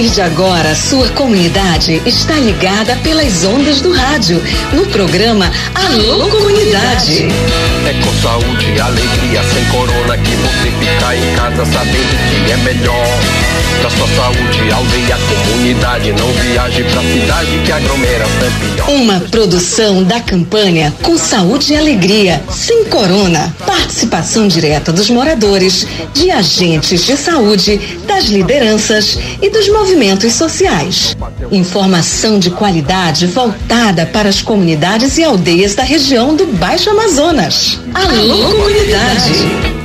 partir de agora, sua comunidade está ligada pelas ondas do rádio, no programa Alô Comunidade. É com saúde e alegria, sem corona, que você fica em casa sabendo que é melhor. Pra sua saúde, aldeia, comunidade, não viaje pra cidade que aglomeração é pior. Uma produção da campanha Com Saúde e Alegria, sem corona. Participação direta dos moradores, de agentes de saúde, das lideranças e dos movimentos sociais. Informação de qualidade voltada para as comunidades e aldeias da região do Baixo Amazonas. Alô, comunidade!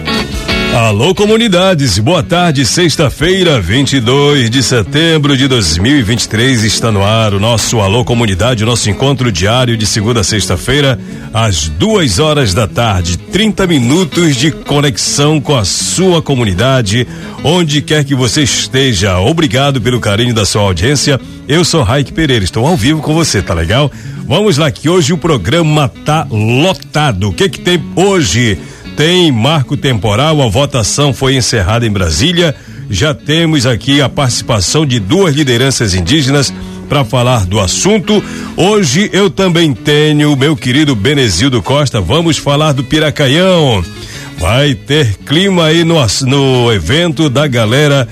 Alô, comunidades, boa tarde. Sexta-feira, 22 de setembro de 2023, está no ar o nosso Alô Comunidade, o nosso encontro diário de segunda a sexta-feira, às duas horas da tarde. 30 minutos de conexão com a sua comunidade, onde quer que você esteja. Obrigado pelo carinho da sua audiência. Eu sou Raik Pereira, estou ao vivo com você, tá legal? Vamos lá, que hoje o programa tá lotado. O que que tem hoje? Tem marco temporal, a votação foi encerrada em Brasília. Já temos aqui a participação de duas lideranças indígenas para falar do assunto. Hoje eu também tenho o meu querido Benezildo Costa. Vamos falar do Piracaião. Vai ter clima aí no, no evento da galera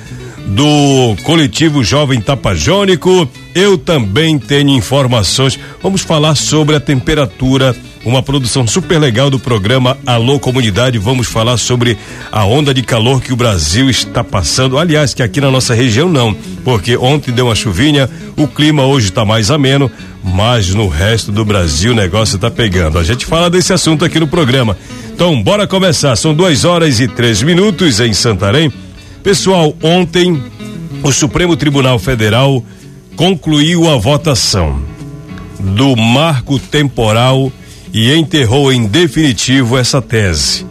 do coletivo Jovem Tapajônico. Eu também tenho informações. Vamos falar sobre a temperatura uma produção super legal do programa Alô Comunidade. Vamos falar sobre a onda de calor que o Brasil está passando. Aliás, que aqui na nossa região não, porque ontem deu uma chuvinha, o clima hoje está mais ameno, mas no resto do Brasil o negócio está pegando. A gente fala desse assunto aqui no programa. Então, bora começar. São duas horas e três minutos em Santarém. Pessoal, ontem o Supremo Tribunal Federal concluiu a votação do marco temporal e enterrou em definitivo essa tese.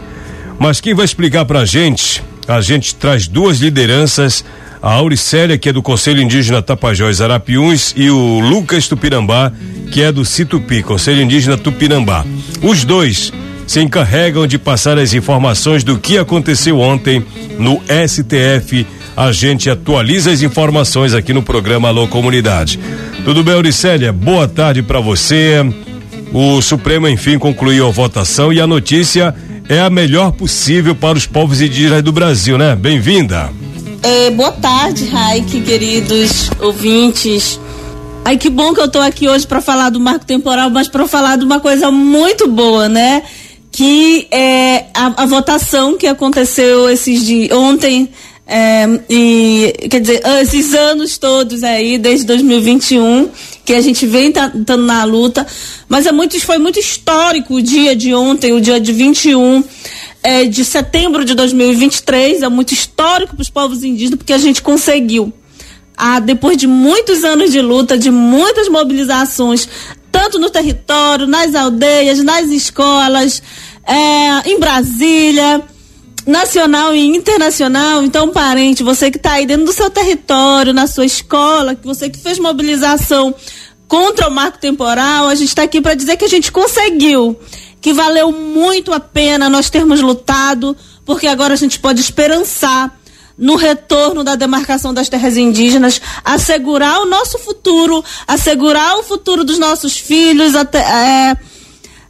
Mas quem vai explicar para a gente? A gente traz duas lideranças, a Auricélia, que é do Conselho Indígena Tapajós Arapiuns, e o Lucas Tupinambá, que é do Citupi, Conselho Indígena Tupinambá. Os dois se encarregam de passar as informações do que aconteceu ontem no STF. A gente atualiza as informações aqui no programa Alô Comunidade. Tudo bem, Auricélia? Boa tarde para você. O Supremo, enfim, concluiu a votação e a notícia é a melhor possível para os povos indígenas do Brasil, né? Bem-vinda. É, boa tarde, Raik, queridos ouvintes. Ai, que bom que eu estou aqui hoje para falar do marco temporal, mas para falar de uma coisa muito boa, né? Que é a, a votação que aconteceu esses dias, ontem, é, e quer dizer, esses anos todos aí, desde 2021, que a gente vem estando na luta, mas é muito, foi muito histórico o dia de ontem, o dia de 21 é, de setembro de 2023, é muito histórico para os povos indígenas, porque a gente conseguiu, ah, depois de muitos anos de luta, de muitas mobilizações, tanto no território, nas aldeias, nas escolas, é, em Brasília, nacional e internacional. Então, parente, você que está aí dentro do seu território, na sua escola, que você que fez mobilização contra o marco temporal, a gente está aqui para dizer que a gente conseguiu, que valeu muito a pena nós termos lutado, porque agora a gente pode esperançar no retorno da demarcação das terras indígenas, assegurar o nosso futuro, assegurar o futuro dos nossos filhos, até. É,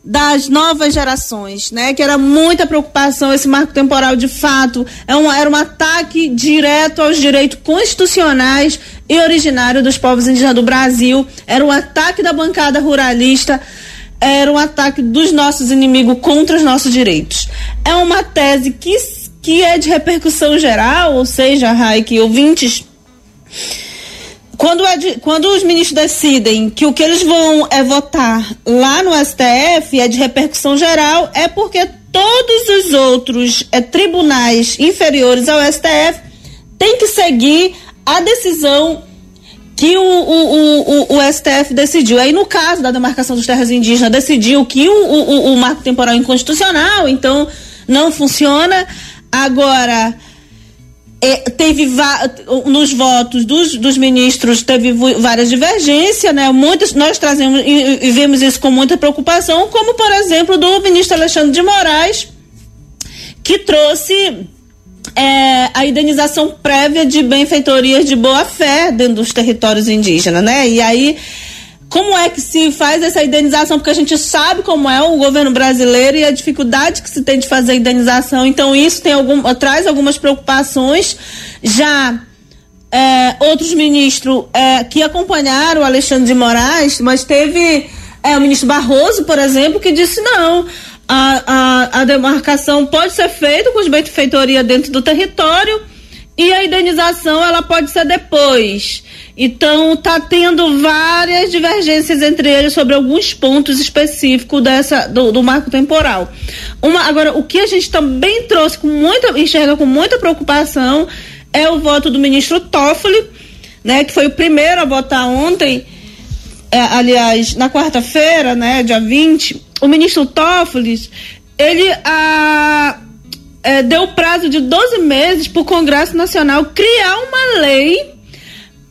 das novas gerações, né? Que era muita preocupação esse marco temporal de fato é um, era um ataque direto aos direitos constitucionais e originários dos povos indígenas do Brasil, era um ataque da bancada ruralista, era um ataque dos nossos inimigos contra os nossos direitos. É uma tese que, que é de repercussão geral, ou seja, Raik, ouvintes quando, quando os ministros decidem que o que eles vão é votar lá no STF é de repercussão geral, é porque todos os outros é, tribunais inferiores ao STF têm que seguir a decisão que o, o, o, o, STF decidiu. Aí, no caso da demarcação dos terras indígenas, decidiu que o marco temporal é inconstitucional, então não funciona. Agora é, teve nos votos dos, dos ministros teve várias divergências, né? Muitas nós trazemos e, e, vemos isso com muita preocupação, como por exemplo do ministro Alexandre de Moraes, que trouxe é, a indenização prévia de benfeitorias de boa fé dentro dos territórios indígenas, né? E aí como é que se faz essa indenização? Porque a gente sabe como é o governo brasileiro e a dificuldade que se tem de fazer a indenização. Então, isso tem algum, traz algumas preocupações. Já é, outros ministros é, que acompanharam o Alexandre de Moraes, mas teve é, o ministro Barroso, por exemplo, que disse não. A, a, a demarcação pode ser feita com os benfeitoria dentro do território e a indenização ela pode ser depois. Então está tendo várias divergências entre eles sobre alguns pontos específicos dessa do, do, marco temporal. Uma, agora o que a gente também trouxe com muita enxerga com muita preocupação é o voto do ministro Toffoli, né, que foi o primeiro a votar ontem, é, aliás, na quarta-feira, né, dia 20, o ministro Toffoli, ele a é, deu prazo de 12 meses para o Congresso Nacional criar uma lei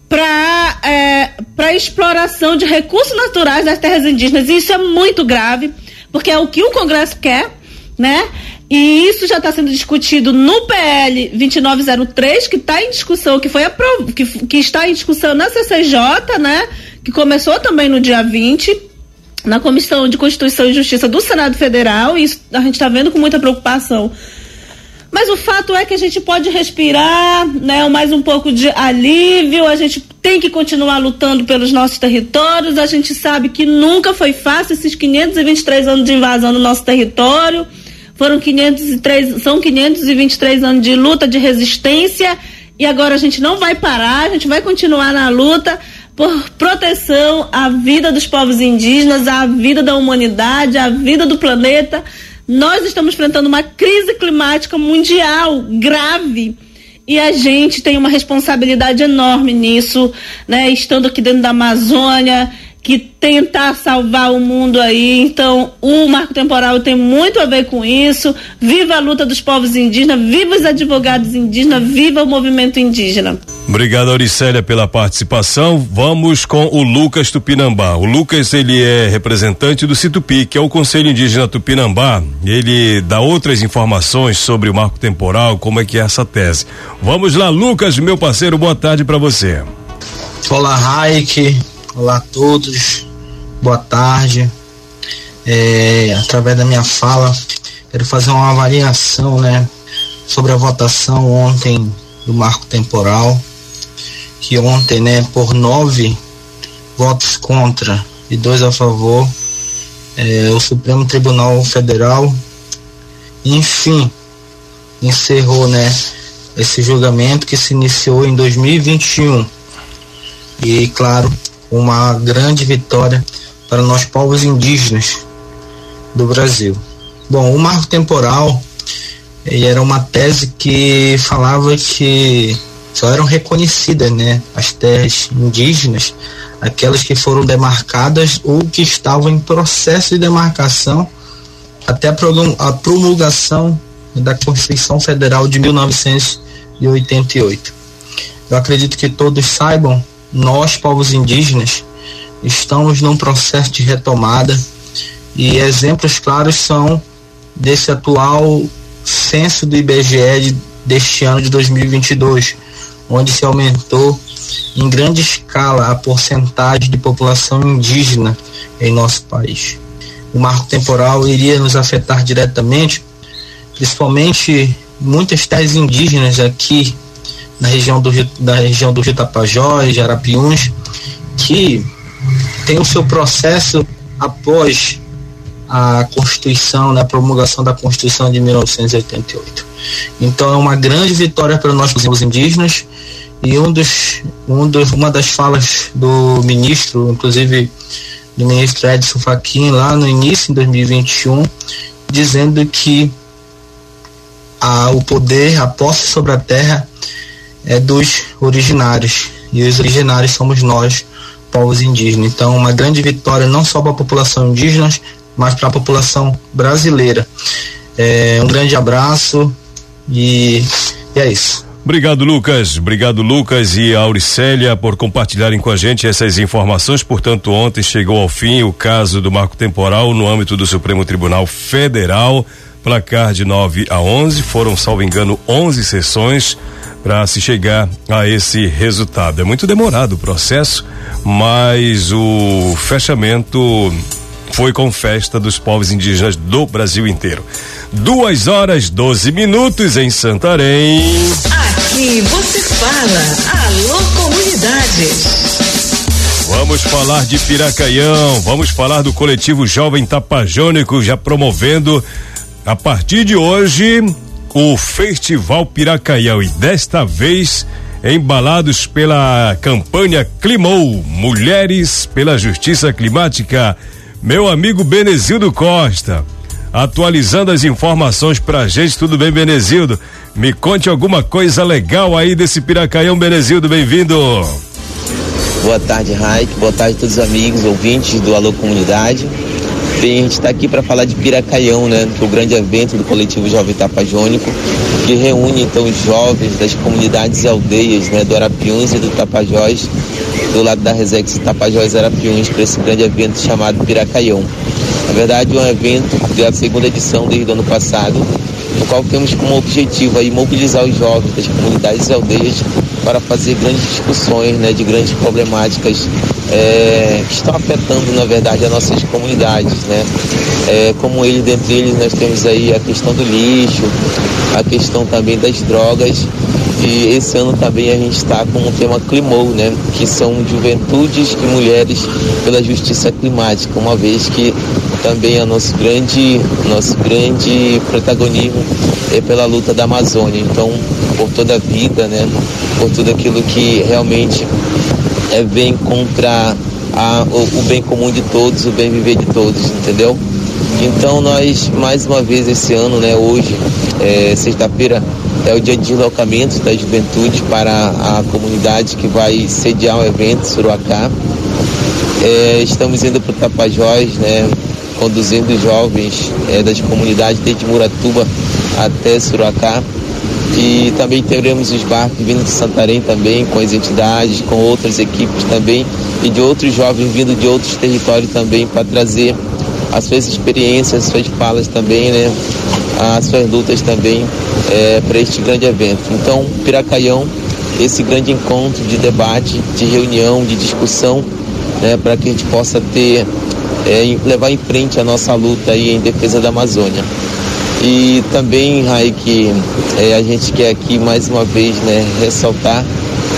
para é, para exploração de recursos naturais das terras indígenas. E isso é muito grave, porque é o que o Congresso quer, né? E isso já está sendo discutido no PL 2903, que está em discussão, que foi aprov... que, que está em discussão na CCJ, né? Que começou também no dia 20 na Comissão de Constituição e Justiça do Senado Federal, e isso a gente está vendo com muita preocupação mas o fato é que a gente pode respirar, né, mais um pouco de alívio, a gente tem que continuar lutando pelos nossos territórios, a gente sabe que nunca foi fácil esses 523 anos de invasão no nosso território. Foram 503, são 523 anos de luta, de resistência, e agora a gente não vai parar, a gente vai continuar na luta por proteção à vida dos povos indígenas, à vida da humanidade, à vida do planeta nós estamos enfrentando uma crise climática mundial grave e a gente tem uma responsabilidade enorme nisso, né? Estando aqui dentro da Amazônia, que tentar salvar o mundo aí. Então, o marco temporal tem muito a ver com isso. Viva a luta dos povos indígenas, viva os advogados indígenas, viva o movimento indígena. Obrigado, Auricélia, pela participação. Vamos com o Lucas Tupinambá. O Lucas, ele é representante do Situpi, que é o Conselho Indígena Tupinambá. Ele dá outras informações sobre o marco temporal, como é que é essa tese. Vamos lá, Lucas, meu parceiro, boa tarde para você. Olá, Raik. Olá a todos, boa tarde. É, através da minha fala, quero fazer uma avaliação né, sobre a votação ontem do marco temporal, que ontem, né, por nove votos contra e dois a favor, é, o Supremo Tribunal Federal, enfim, encerrou né, esse julgamento que se iniciou em 2021. E, claro, uma grande vitória para nós povos indígenas do Brasil. Bom, o marco temporal era uma tese que falava que só eram reconhecidas, né, as terras indígenas, aquelas que foram demarcadas ou que estavam em processo de demarcação até a promulgação da Constituição Federal de 1988. Eu acredito que todos saibam nós, povos indígenas, estamos num processo de retomada e exemplos claros são desse atual censo do IBGE de, deste ano de 2022, onde se aumentou em grande escala a porcentagem de população indígena em nosso país. O marco temporal iria nos afetar diretamente, principalmente muitas terras indígenas aqui na região do, da região do Rio Tapajós, de Arapiuns, que tem o seu processo após a Constituição, né, a promulgação da Constituição de 1988. Então é uma grande vitória para nós os indígenas e um dos, um dos, uma das falas do ministro, inclusive do ministro Edson Fachin lá no início, em 2021, dizendo que a, o poder, a posse sobre a terra é dos originários. E os originários somos nós, povos indígenas. Então, uma grande vitória não só para a população indígena, mas para a população brasileira. É, um grande abraço e, e é isso. Obrigado, Lucas. Obrigado, Lucas e Auricélia, por compartilharem com a gente essas informações. Portanto, ontem chegou ao fim o caso do marco temporal no âmbito do Supremo Tribunal Federal placar de 9 a 11, foram, salvo engano, 11 sessões para se chegar a esse resultado. É muito demorado o processo, mas o fechamento foi com festa dos povos indígenas do Brasil inteiro. Duas horas 12 minutos em Santarém. Aqui você fala. Alô, comunidade. Vamos falar de Piracaião, vamos falar do coletivo Jovem Tapajônico já promovendo a partir de hoje o Festival Piracaião e desta vez embalados pela campanha Climou Mulheres pela Justiça Climática. Meu amigo Benezildo Costa, atualizando as informações pra gente. Tudo bem, Benezildo? Me conte alguma coisa legal aí desse Piracaião, Benezildo, bem-vindo. Boa tarde, Raik. Boa tarde a todos os amigos, ouvintes do Alô Comunidade. Bem, a gente está aqui para falar de Piracaião, né? Que é o grande evento do coletivo Jovem Tapajônico, que reúne então os jovens das comunidades e aldeias, né? Do Arapiuns e do Tapajós, do lado da Resex Tapajós Arapiuns, para esse grande evento chamado Piracaião. Na verdade, é um evento da segunda edição desde o ano passado, no qual temos como objetivo aí mobilizar os jovens das comunidades e aldeias para fazer grandes discussões né, de grandes problemáticas é, que estão afetando, na verdade, as nossas comunidades. Né? É, como eles, dentre eles, nós temos aí a questão do lixo, a questão também das drogas. E esse ano também a gente está com o tema Climou, né? Que são juventudes e mulheres pela justiça climática, uma vez que também é nosso grande, nosso grande protagonismo é pela luta da Amazônia. Então, por toda a vida, né? Por tudo aquilo que realmente é, vem contra a, o, o bem comum de todos, o bem viver de todos, entendeu? Então nós, mais uma vez esse ano, né, hoje, é, sexta-feira, é o dia de deslocamento da juventude para a comunidade que vai sediar o evento Suruacá. É, estamos indo para o Tapajós, né, conduzindo jovens é, das comunidades desde Muratuba até Suruacá. E também teremos os barcos vindo de Santarém também, com as entidades, com outras equipes também, e de outros jovens vindo de outros territórios também para trazer as suas experiências, as suas falas também, né? As suas lutas também é, para este grande evento. Então, Piracaião, esse grande encontro de debate, de reunião, de discussão, né, para que a gente possa ter, é, levar em frente a nossa luta aí em defesa da Amazônia. E também, Raik, é, a gente quer aqui mais uma vez né, ressaltar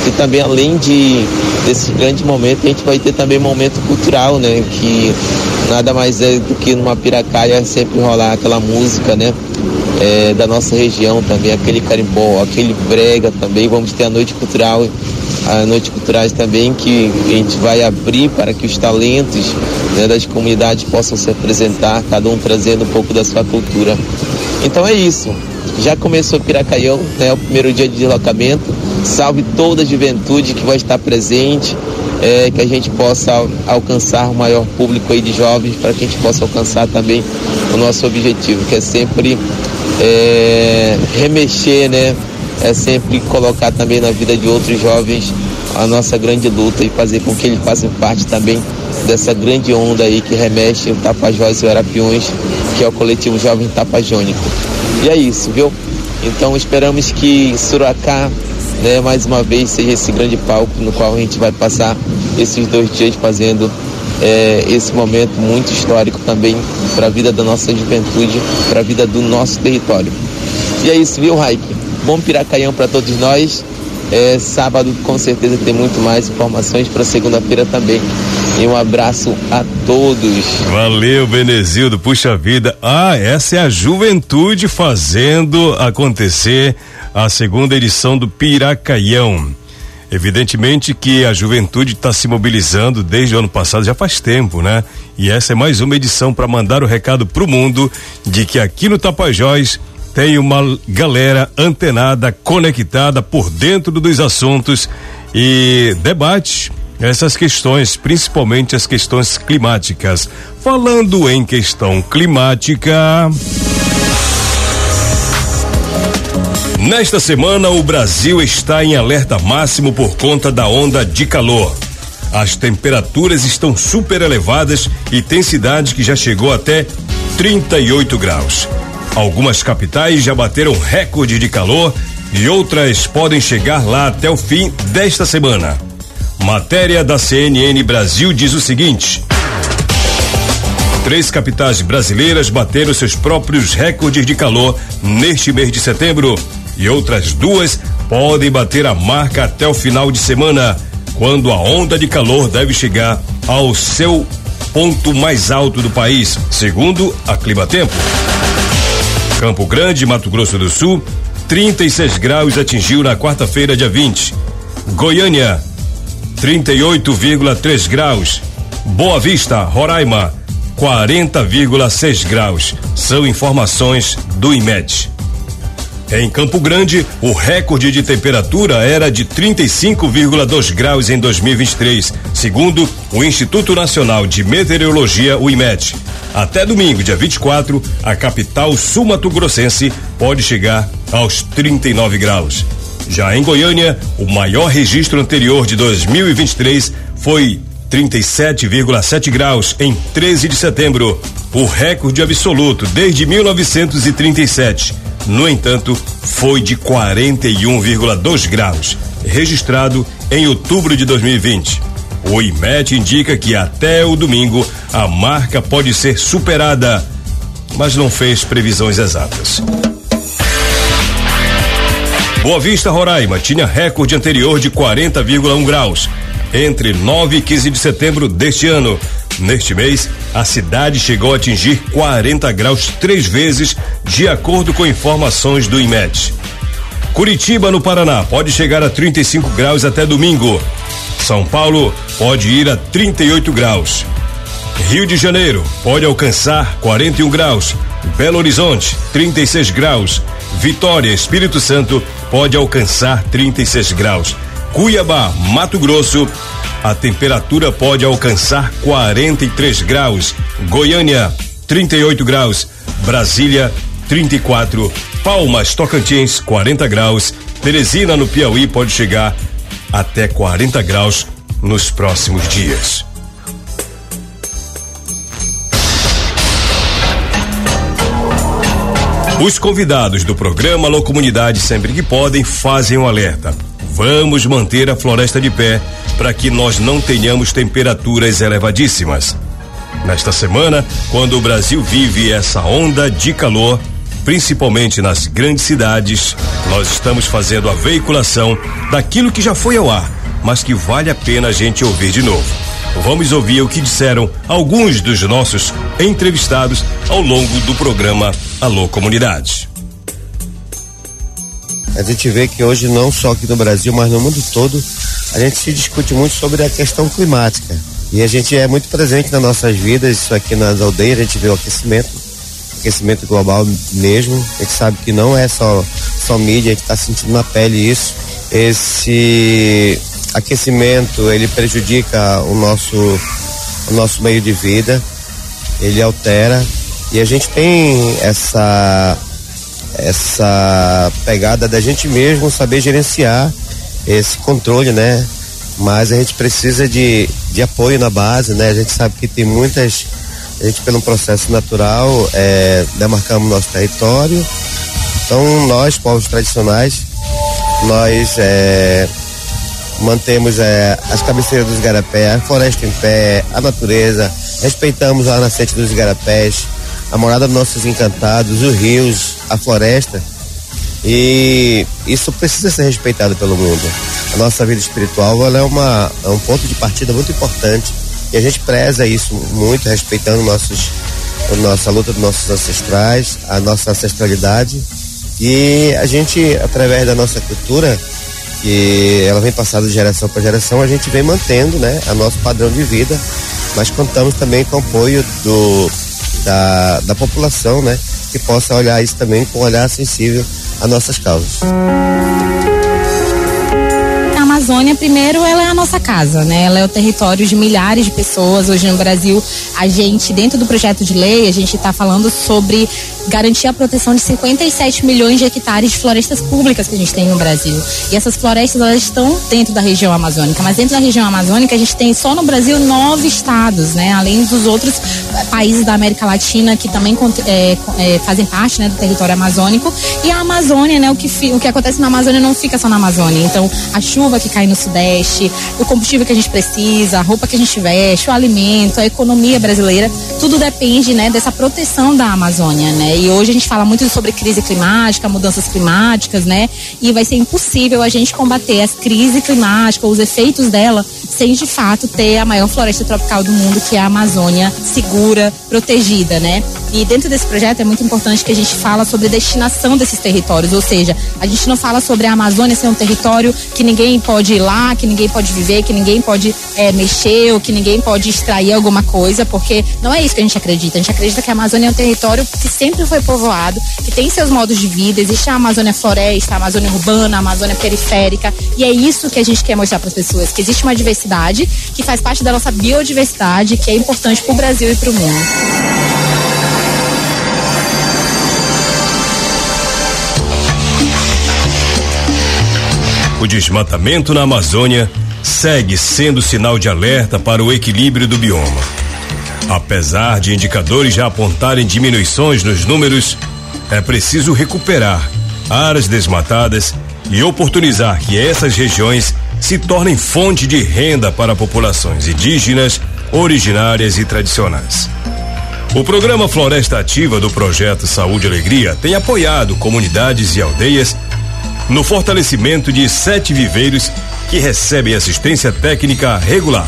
que também além de desse grande momento, a gente vai ter também momento cultural, né? Que nada mais é do que numa piracaia sempre rolar aquela música, né? É, da nossa região também, aquele carimbó, aquele brega também. Vamos ter a noite cultural, a noite culturais também, que a gente vai abrir para que os talentos né, das comunidades possam se apresentar, cada um trazendo um pouco da sua cultura. Então é isso. Já começou Piracaião, né, o primeiro dia de deslocamento. Salve toda a juventude que vai estar presente, é, que a gente possa alcançar o maior público aí de jovens, para que a gente possa alcançar também o nosso objetivo, que é sempre é, remexer, né? É sempre colocar também na vida de outros jovens a nossa grande luta e fazer com que eles façam parte também dessa grande onda aí que remexe o Tapajós e o Arapiões, que é o coletivo Jovem Tapajônico. E é isso, viu? Então esperamos que Suracá, né, mais uma vez, seja esse grande palco no qual a gente vai passar esses dois dias fazendo é, esse momento muito histórico também para a vida da nossa juventude, para a vida do nosso território. E é isso, viu, Raik? Bom Piracaião para todos nós. É, sábado com certeza tem muito mais informações para segunda-feira também. E um abraço a todos. Valeu, Benezildo. Puxa vida. Ah, essa é a juventude fazendo acontecer a segunda edição do Piracaião. Evidentemente que a juventude está se mobilizando desde o ano passado, já faz tempo, né? E essa é mais uma edição para mandar o recado para o mundo de que aqui no Tapajós tem uma galera antenada, conectada por dentro dos assuntos e debate essas questões, principalmente as questões climáticas. Falando em questão climática. Nesta semana, o Brasil está em alerta máximo por conta da onda de calor. As temperaturas estão super elevadas e tem cidade que já chegou até 38 graus. Algumas capitais já bateram recorde de calor e outras podem chegar lá até o fim desta semana. Matéria da CNN Brasil diz o seguinte: Três capitais brasileiras bateram seus próprios recordes de calor neste mês de setembro e outras duas podem bater a marca até o final de semana, quando a onda de calor deve chegar ao seu ponto mais alto do país, segundo a Climatempo. Campo Grande, Mato Grosso do Sul, 36 graus atingiu na quarta-feira, dia 20. Goiânia, 38,3 graus. Boa Vista, Roraima, 40,6 graus. São informações do IMED. Em Campo Grande, o recorde de temperatura era de 35,2 graus em 2023, segundo o Instituto Nacional de Meteorologia, o IMET. Até domingo, dia 24, a capital sul-mato-grossense pode chegar aos 39 graus. Já em Goiânia, o maior registro anterior de 2023 foi 37,7 graus em 13 de setembro, o recorde absoluto desde 1937. No entanto, foi de 41,2 graus, registrado em outubro de 2020. O IMET indica que até o domingo a marca pode ser superada, mas não fez previsões exatas. Boa Vista, Roraima, tinha recorde anterior de 40,1 graus entre 9 e 15 de setembro deste ano. Neste mês, a cidade chegou a atingir 40 graus três vezes, de acordo com informações do IMET. Curitiba, no Paraná, pode chegar a 35 graus até domingo. São Paulo pode ir a 38 graus. Rio de Janeiro pode alcançar 41 graus. Belo Horizonte, 36 graus. Vitória, Espírito Santo, pode alcançar 36 graus. Cuiabá, Mato Grosso, a temperatura pode alcançar 43 graus. Goiânia, 38 graus. Brasília, 34. Palmas, Tocantins, 40 graus. Teresina, no Piauí, pode chegar até 40 graus nos próximos dias. Os convidados do programa Alô Comunidade, sempre que podem, fazem um alerta. Vamos manter a floresta de pé para que nós não tenhamos temperaturas elevadíssimas. Nesta semana, quando o Brasil vive essa onda de calor, principalmente nas grandes cidades, nós estamos fazendo a veiculação daquilo que já foi ao ar, mas que vale a pena a gente ouvir de novo. Vamos ouvir o que disseram alguns dos nossos entrevistados ao longo do programa Alô Comunidade. A gente vê que hoje, não só aqui no Brasil, mas no mundo todo, a gente se discute muito sobre a questão climática. E a gente é muito presente nas nossas vidas, isso aqui nas aldeias, a gente vê o aquecimento, aquecimento global mesmo. A gente sabe que não é só, só mídia, a gente está sentindo na pele isso. Esse aquecimento, ele prejudica o nosso, o nosso meio de vida, ele altera. E a gente tem essa essa pegada da gente mesmo saber gerenciar esse controle, né? Mas a gente precisa de, de apoio na base, né? A gente sabe que tem muitas, a gente pelo processo natural é, demarcamos nosso território. Então nós, povos tradicionais, nós é, mantemos é, as cabeceiras dos igarapés, a floresta em pé, a natureza, respeitamos a nascente dos igarapés, a morada dos nossos encantados, os rios, a floresta. E isso precisa ser respeitado pelo mundo. A nossa vida espiritual é, uma, é um ponto de partida muito importante e a gente preza isso muito, respeitando nossos, a nossa luta dos nossos ancestrais, a nossa ancestralidade. E a gente, através da nossa cultura, que ela vem passada de geração para geração, a gente vem mantendo né, a nosso padrão de vida, mas contamos também com o apoio do, da, da população, né? Que possa olhar isso também com um olhar sensível às nossas causas. Amazônia, primeiro, ela é a nossa casa, né? Ela é o território de milhares de pessoas. Hoje no Brasil, a gente, dentro do projeto de lei, a gente está falando sobre garantir a proteção de 57 milhões de hectares de florestas públicas que a gente tem no Brasil. E essas florestas, elas estão dentro da região amazônica. Mas dentro da região amazônica, a gente tem só no Brasil nove estados, né? Além dos outros países da América Latina que também é, é, fazem parte né, do território amazônico. E a Amazônia, né? O que, o que acontece na Amazônia não fica só na Amazônia. Então, a chuva que cai no Sudeste, o combustível que a gente precisa, a roupa que a gente veste, o alimento, a economia brasileira, tudo depende, né, dessa proteção da Amazônia, né? E hoje a gente fala muito sobre crise climática, mudanças climáticas, né? E vai ser impossível a gente combater as crises climáticas, os efeitos dela, sem de fato ter a maior floresta tropical do mundo, que é a Amazônia segura, protegida, né? E dentro desse projeto é muito importante que a gente fala sobre a destinação desses territórios, ou seja, a gente não fala sobre a Amazônia ser um território que ninguém pode ir lá, que ninguém pode viver, que ninguém pode é, mexer ou que ninguém pode extrair alguma coisa, porque não é isso que a gente acredita. A gente acredita que a Amazônia é um território que sempre foi povoado, que tem seus modos de vida, existe a Amazônia floresta, a Amazônia urbana, a Amazônia periférica, e é isso que a gente quer mostrar para as pessoas, que existe uma diversidade que faz parte da nossa biodiversidade, que é importante para o Brasil e para o mundo. O desmatamento na Amazônia segue sendo sinal de alerta para o equilíbrio do bioma. Apesar de indicadores já apontarem diminuições nos números, é preciso recuperar áreas desmatadas e oportunizar que essas regiões se tornem fonte de renda para populações indígenas, originárias e tradicionais. O programa Floresta Ativa do projeto Saúde e Alegria tem apoiado comunidades e aldeias no fortalecimento de sete viveiros que recebem assistência técnica regular.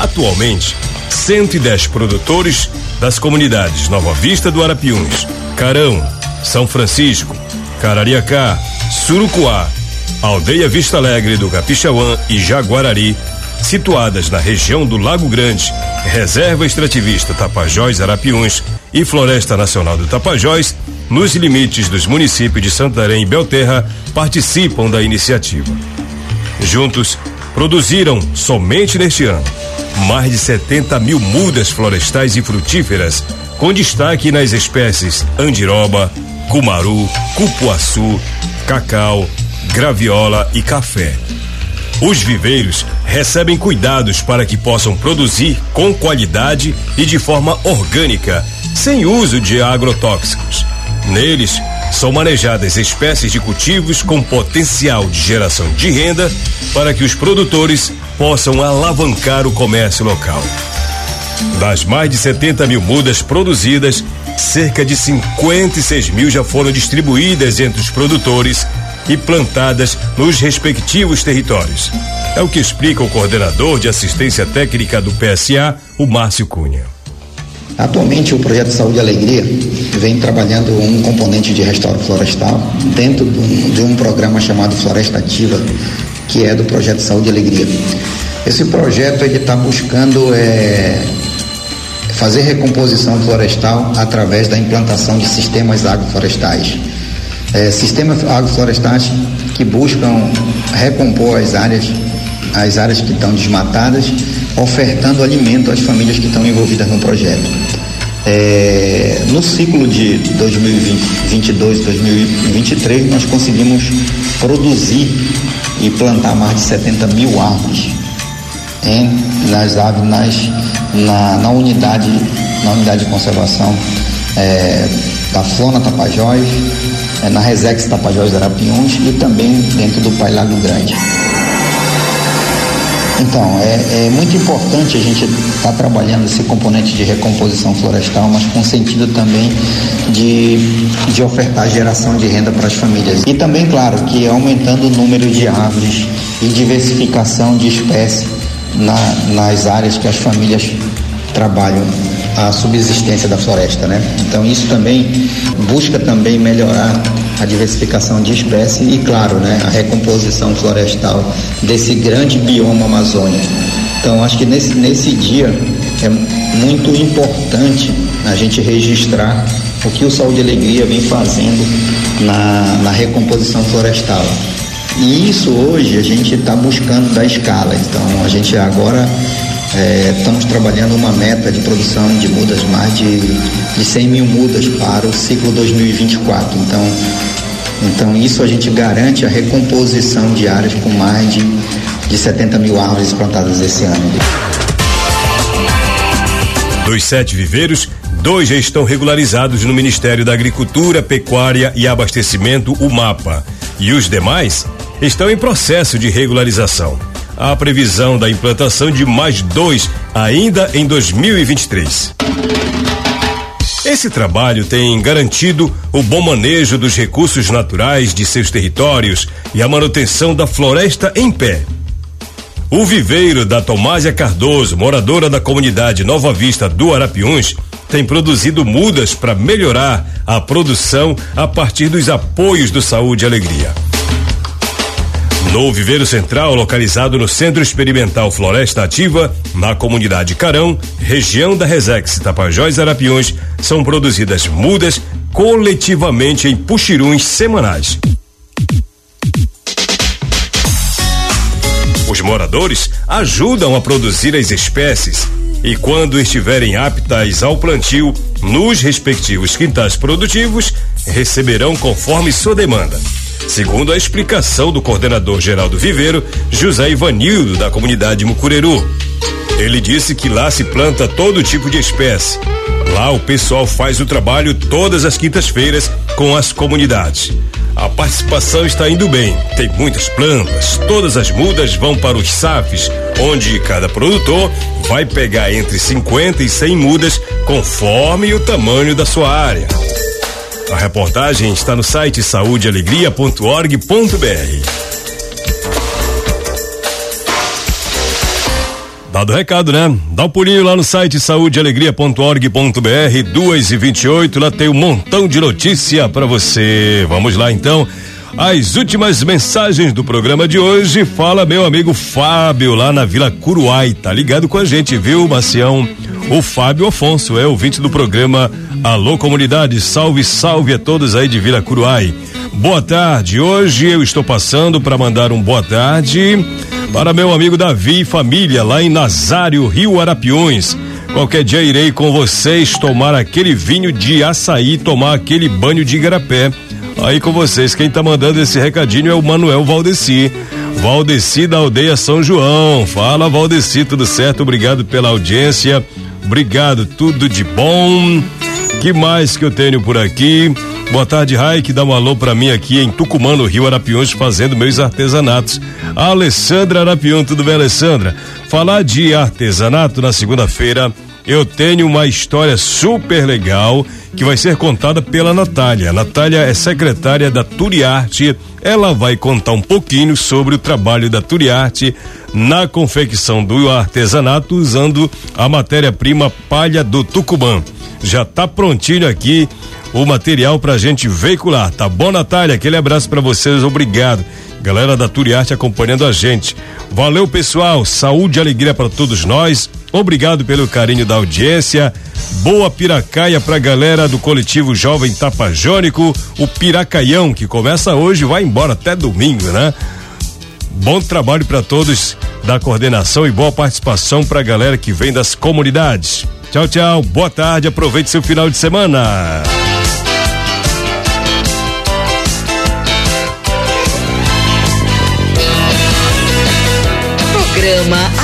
Atualmente, 110 produtores das comunidades Nova Vista do Arapiuns, Carão, São Francisco, Carariacá, Surucuá, Aldeia Vista Alegre do Capixauã e Jaguarari, situadas na região do Lago Grande, Reserva Extrativista Tapajós Arapiuns e Floresta Nacional do Tapajós, nos limites dos municípios de Santarém e Belterra, participam da iniciativa. Juntos, produziram, somente neste ano, mais de 70 mil mudas florestais e frutíferas, com destaque nas espécies andiroba, cumaru, cupuaçu, cacau, graviola e café. Os viveiros recebem cuidados para que possam produzir com qualidade e de forma orgânica, sem uso de agrotóxicos Neles são manejadas espécies de cultivos com potencial de geração de renda para que os produtores possam alavancar o comércio local. Das mais de 70 mil mudas produzidas, cerca de 56 mil já foram distribuídas entre os produtores e plantadas nos respectivos territórios. É o que explica o coordenador de assistência técnica do PSA, o Márcio Cunha. Atualmente, o projeto Saúde e Alegria vem trabalhando um componente de restauro florestal dentro de um programa chamado Floresta Ativa, que é do projeto Saúde e Alegria. Esse projeto ele está buscando é, fazer recomposição florestal através da implantação de sistemas agroflorestais. É, sistemas agroflorestais que buscam recompor as áreas, as áreas que estão desmatadas ofertando alimento às famílias que estão envolvidas no projeto. É, no ciclo de 2022 2023, nós conseguimos produzir e plantar mais de 70 mil árvores em, nas nas, na, na, unidade, na unidade de conservação é, da Flona Tapajós, é, na Resex Tapajós Arapiuns e também dentro do Pai Lago Grande. Então, é, é muito importante a gente estar tá trabalhando esse componente de recomposição florestal, mas com sentido também de, de ofertar geração de renda para as famílias. E também, claro, que aumentando o número de árvores e diversificação de espécies na, nas áreas que as famílias trabalham a subsistência da floresta, né? Então isso também busca também melhorar a diversificação de espécies e, claro, né, a recomposição florestal desse grande bioma amazônico. Então, acho que nesse, nesse dia é muito importante a gente registrar o que o Saúde e Alegria vem fazendo na, na recomposição florestal. E isso hoje a gente está buscando da escala. Então a gente agora é, estamos trabalhando uma meta de produção de mudas, mais de, de 100 mil mudas para o ciclo 2024. Então, então isso a gente garante a recomposição de áreas com mais de, de 70 mil árvores plantadas esse ano. Dos sete viveiros, dois já estão regularizados no Ministério da Agricultura, Pecuária e Abastecimento, o MAPA. E os demais estão em processo de regularização a previsão da implantação de mais dois ainda em 2023. Esse trabalho tem garantido o bom manejo dos recursos naturais de seus territórios e a manutenção da floresta em pé. O viveiro da Tomásia Cardoso, moradora da comunidade Nova Vista do Arapiuns, tem produzido mudas para melhorar a produção a partir dos apoios do Saúde e Alegria. No Viveiro Central, localizado no Centro Experimental Floresta Ativa, na comunidade Carão, região da Resex Tapajós Arapiões, são produzidas mudas coletivamente em puxiruns semanais. Os moradores ajudam a produzir as espécies e, quando estiverem aptas ao plantio, nos respectivos quintais produtivos, receberão conforme sua demanda segundo a explicação do coordenador geral do viveiro, José Ivanildo, da comunidade Mucureru. Ele disse que lá se planta todo tipo de espécie. Lá o pessoal faz o trabalho todas as quintas-feiras com as comunidades. A participação está indo bem. Tem muitas plantas. Todas as mudas vão para os SAFs, onde cada produtor vai pegar entre 50 e 100 mudas conforme o tamanho da sua área. A reportagem está no site saudealegria.org.br. Dado o recado, né? Dá um pulinho lá no site saudealegria.org.br, 2 e 28 lá tem um montão de notícia para você. Vamos lá então. As últimas mensagens do programa de hoje fala meu amigo Fábio lá na Vila Curuai, tá ligado com a gente, viu, Macião? O Fábio Afonso é ouvinte do programa Alô Comunidade, salve, salve a todos aí de Vila Curuai. Boa tarde, hoje eu estou passando para mandar um boa tarde para meu amigo Davi e família lá em Nazário, Rio Arapiões. Qualquer dia irei com vocês tomar aquele vinho de açaí, tomar aquele banho de igarapé. Aí com vocês, quem tá mandando esse recadinho é o Manuel Valdeci. Valdeci da aldeia São João. Fala, Valdeci, tudo certo? Obrigado pela audiência. Obrigado, tudo de bom. Que mais que eu tenho por aqui? Boa tarde, Raik. Dá um alô pra mim aqui em Tucumã, no Rio Arapiões, fazendo meus artesanatos. Alessandra Arapião, tudo bem, Alessandra? Falar de artesanato na segunda-feira, eu tenho uma história super legal que vai ser contada pela Natália. Natália é secretária da Turiarte. Ela vai contar um pouquinho sobre o trabalho da Turiarte na confecção do artesanato usando a matéria-prima palha do Tucumã. Já tá prontinho aqui o material pra gente veicular. Tá bom, Natália? Aquele abraço para vocês, obrigado. Galera da Turiarte acompanhando a gente. Valeu, pessoal. Saúde e alegria para todos nós. Obrigado pelo carinho da audiência. Boa piracaia pra galera do coletivo Jovem Tapajônico, o Piracaião, que começa hoje e vai embora até domingo, né? Bom trabalho para todos da coordenação e boa participação pra galera que vem das comunidades. Tchau, tchau. Boa tarde. Aproveite seu final de semana.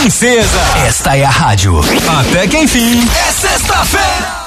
Princesa, esta é a rádio. Até que enfim, é sexta-feira.